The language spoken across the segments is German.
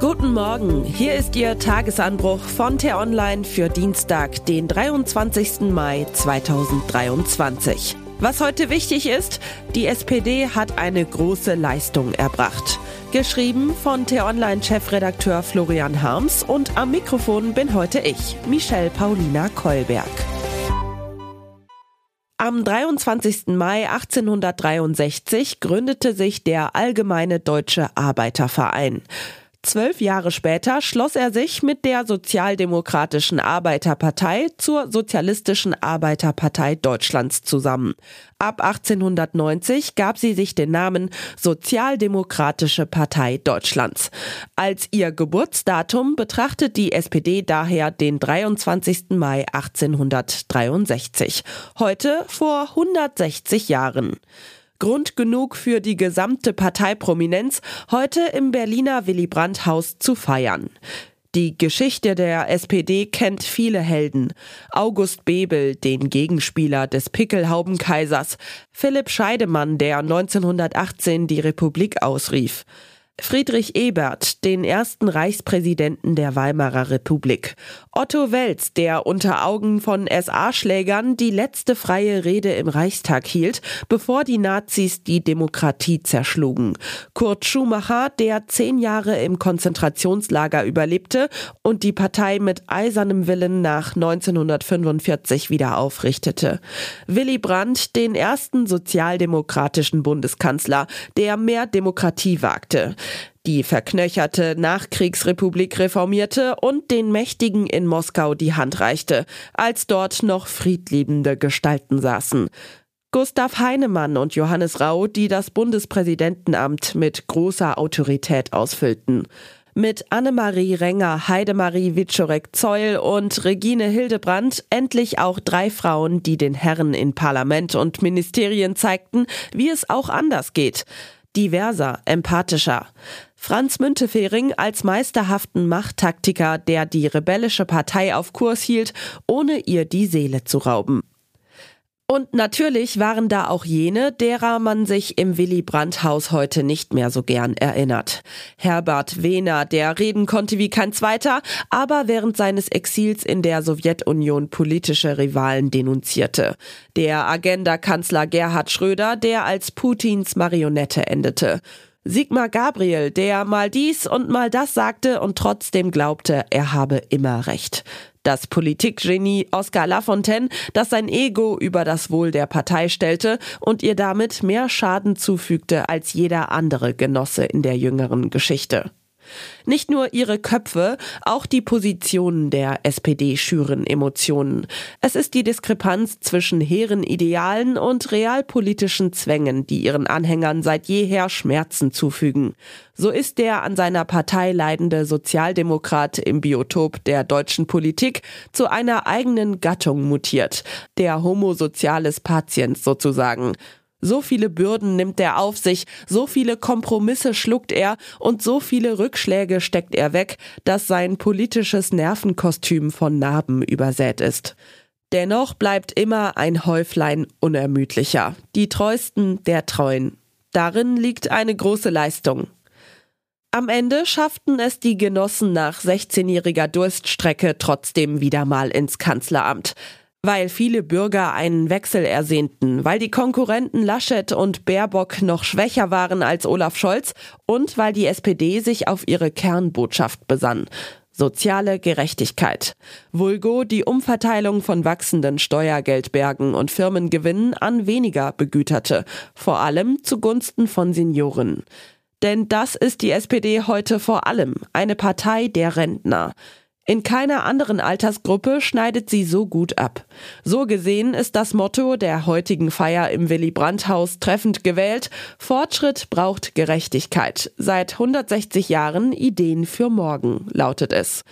Guten Morgen, hier ist Ihr Tagesanbruch von T-Online für Dienstag, den 23. Mai 2023. Was heute wichtig ist, die SPD hat eine große Leistung erbracht. Geschrieben von T-Online-Chefredakteur Florian Harms und am Mikrofon bin heute ich, Michelle Paulina Kolberg. Am 23. Mai 1863 gründete sich der Allgemeine Deutsche Arbeiterverein. Zwölf Jahre später schloss er sich mit der Sozialdemokratischen Arbeiterpartei zur Sozialistischen Arbeiterpartei Deutschlands zusammen. Ab 1890 gab sie sich den Namen Sozialdemokratische Partei Deutschlands. Als ihr Geburtsdatum betrachtet die SPD daher den 23. Mai 1863. Heute vor 160 Jahren. Grund genug für die gesamte Parteiprominenz, heute im Berliner Willy Brandt Haus zu feiern. Die Geschichte der SPD kennt viele Helden. August Bebel, den Gegenspieler des Pickelhaubenkaisers, Philipp Scheidemann, der 1918 die Republik ausrief, Friedrich Ebert, den ersten Reichspräsidenten der Weimarer Republik. Otto Welz, der unter Augen von SA-Schlägern die letzte freie Rede im Reichstag hielt, bevor die Nazis die Demokratie zerschlugen. Kurt Schumacher, der zehn Jahre im Konzentrationslager überlebte und die Partei mit eisernem Willen nach 1945 wieder aufrichtete. Willy Brandt, den ersten sozialdemokratischen Bundeskanzler, der mehr Demokratie wagte die verknöcherte Nachkriegsrepublik reformierte und den Mächtigen in Moskau die Hand reichte, als dort noch friedliebende Gestalten saßen. Gustav Heinemann und Johannes Rau, die das Bundespräsidentenamt mit großer Autorität ausfüllten. Mit Annemarie Renger, Heidemarie Wiczorek-Zeul und Regine Hildebrandt endlich auch drei Frauen, die den Herren in Parlament und Ministerien zeigten, wie es auch anders geht diverser, empathischer. Franz Müntefering als meisterhaften Machttaktiker, der die rebellische Partei auf Kurs hielt, ohne ihr die Seele zu rauben. Und natürlich waren da auch jene, derer man sich im Willy Brandt Haus heute nicht mehr so gern erinnert. Herbert Wehner, der reden konnte wie kein zweiter, aber während seines Exils in der Sowjetunion politische Rivalen denunzierte. Der Agenda-Kanzler Gerhard Schröder, der als Putins Marionette endete. Sigmar Gabriel, der mal dies und mal das sagte und trotzdem glaubte, er habe immer recht. Das Politikgenie Oskar Lafontaine, das sein Ego über das Wohl der Partei stellte und ihr damit mehr Schaden zufügte als jeder andere Genosse in der jüngeren Geschichte. Nicht nur ihre Köpfe, auch die Positionen der SPD schüren Emotionen. Es ist die Diskrepanz zwischen hehren Idealen und realpolitischen Zwängen, die ihren Anhängern seit jeher Schmerzen zufügen. So ist der an seiner Partei leidende Sozialdemokrat im Biotop der deutschen Politik zu einer eigenen Gattung mutiert, der Homo Soziales Patiens sozusagen. So viele Bürden nimmt er auf sich, so viele Kompromisse schluckt er und so viele Rückschläge steckt er weg, dass sein politisches Nervenkostüm von Narben übersät ist. Dennoch bleibt immer ein Häuflein unermüdlicher, die treuesten der Treuen. Darin liegt eine große Leistung. Am Ende schafften es die Genossen nach 16-jähriger Durststrecke trotzdem wieder mal ins Kanzleramt weil viele Bürger einen Wechsel ersehnten, weil die Konkurrenten Laschet und Baerbock noch schwächer waren als Olaf Scholz und weil die SPD sich auf ihre Kernbotschaft besann. Soziale Gerechtigkeit. Vulgo die Umverteilung von wachsenden Steuergeldbergen und Firmengewinnen an weniger Begüterte, vor allem zugunsten von Senioren. Denn das ist die SPD heute vor allem, eine Partei der Rentner. In keiner anderen Altersgruppe schneidet sie so gut ab. So gesehen ist das Motto der heutigen Feier im Willy Brandt Haus treffend gewählt. Fortschritt braucht Gerechtigkeit. Seit 160 Jahren Ideen für morgen, lautet es.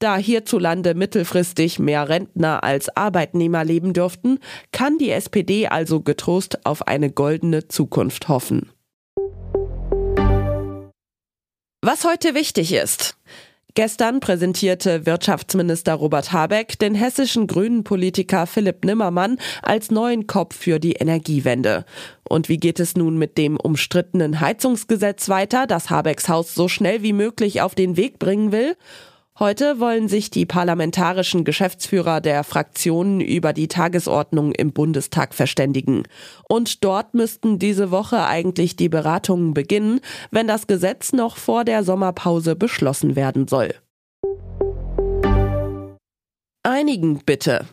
Da hierzulande mittelfristig mehr Rentner als Arbeitnehmer leben dürften, kann die SPD also getrost auf eine goldene Zukunft hoffen. Was heute wichtig ist. Gestern präsentierte Wirtschaftsminister Robert Habeck den hessischen grünen Politiker Philipp Nimmermann als neuen Kopf für die Energiewende. Und wie geht es nun mit dem umstrittenen Heizungsgesetz weiter, das Habecks Haus so schnell wie möglich auf den Weg bringen will? Heute wollen sich die parlamentarischen Geschäftsführer der Fraktionen über die Tagesordnung im Bundestag verständigen. Und dort müssten diese Woche eigentlich die Beratungen beginnen, wenn das Gesetz noch vor der Sommerpause beschlossen werden soll. Einigen bitte.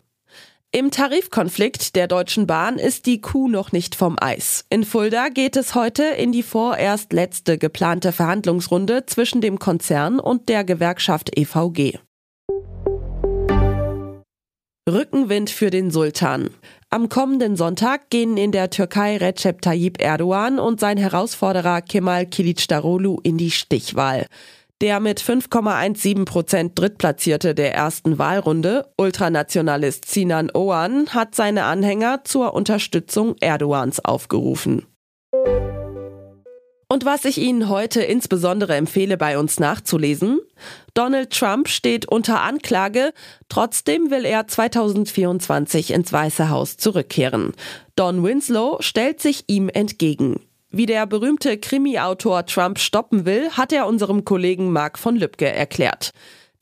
Im Tarifkonflikt der Deutschen Bahn ist die Kuh noch nicht vom Eis. In Fulda geht es heute in die vorerst letzte geplante Verhandlungsrunde zwischen dem Konzern und der Gewerkschaft EVG. Rückenwind für den Sultan. Am kommenden Sonntag gehen in der Türkei Recep Tayyip Erdogan und sein Herausforderer Kemal Kilicdaroglu in die Stichwahl. Der mit 5,17 Prozent Drittplatzierte der ersten Wahlrunde, Ultranationalist Sinan Oğan, hat seine Anhänger zur Unterstützung Erdogans aufgerufen. Und was ich Ihnen heute insbesondere empfehle, bei uns nachzulesen, Donald Trump steht unter Anklage, trotzdem will er 2024 ins Weiße Haus zurückkehren. Don Winslow stellt sich ihm entgegen. Wie der berühmte Krimi-Autor Trump stoppen will, hat er unserem Kollegen Marc von Lübcke erklärt.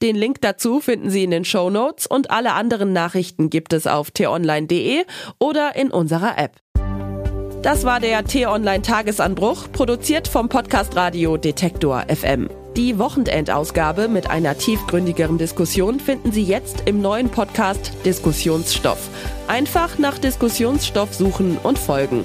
Den Link dazu finden Sie in den Show Notes und alle anderen Nachrichten gibt es auf t-online.de oder in unserer App. Das war der T-Online Tagesanbruch, produziert vom Podcast Radio Detektor FM. Die Wochenendausgabe mit einer tiefgründigeren Diskussion finden Sie jetzt im neuen Podcast Diskussionsstoff. Einfach nach Diskussionsstoff suchen und folgen.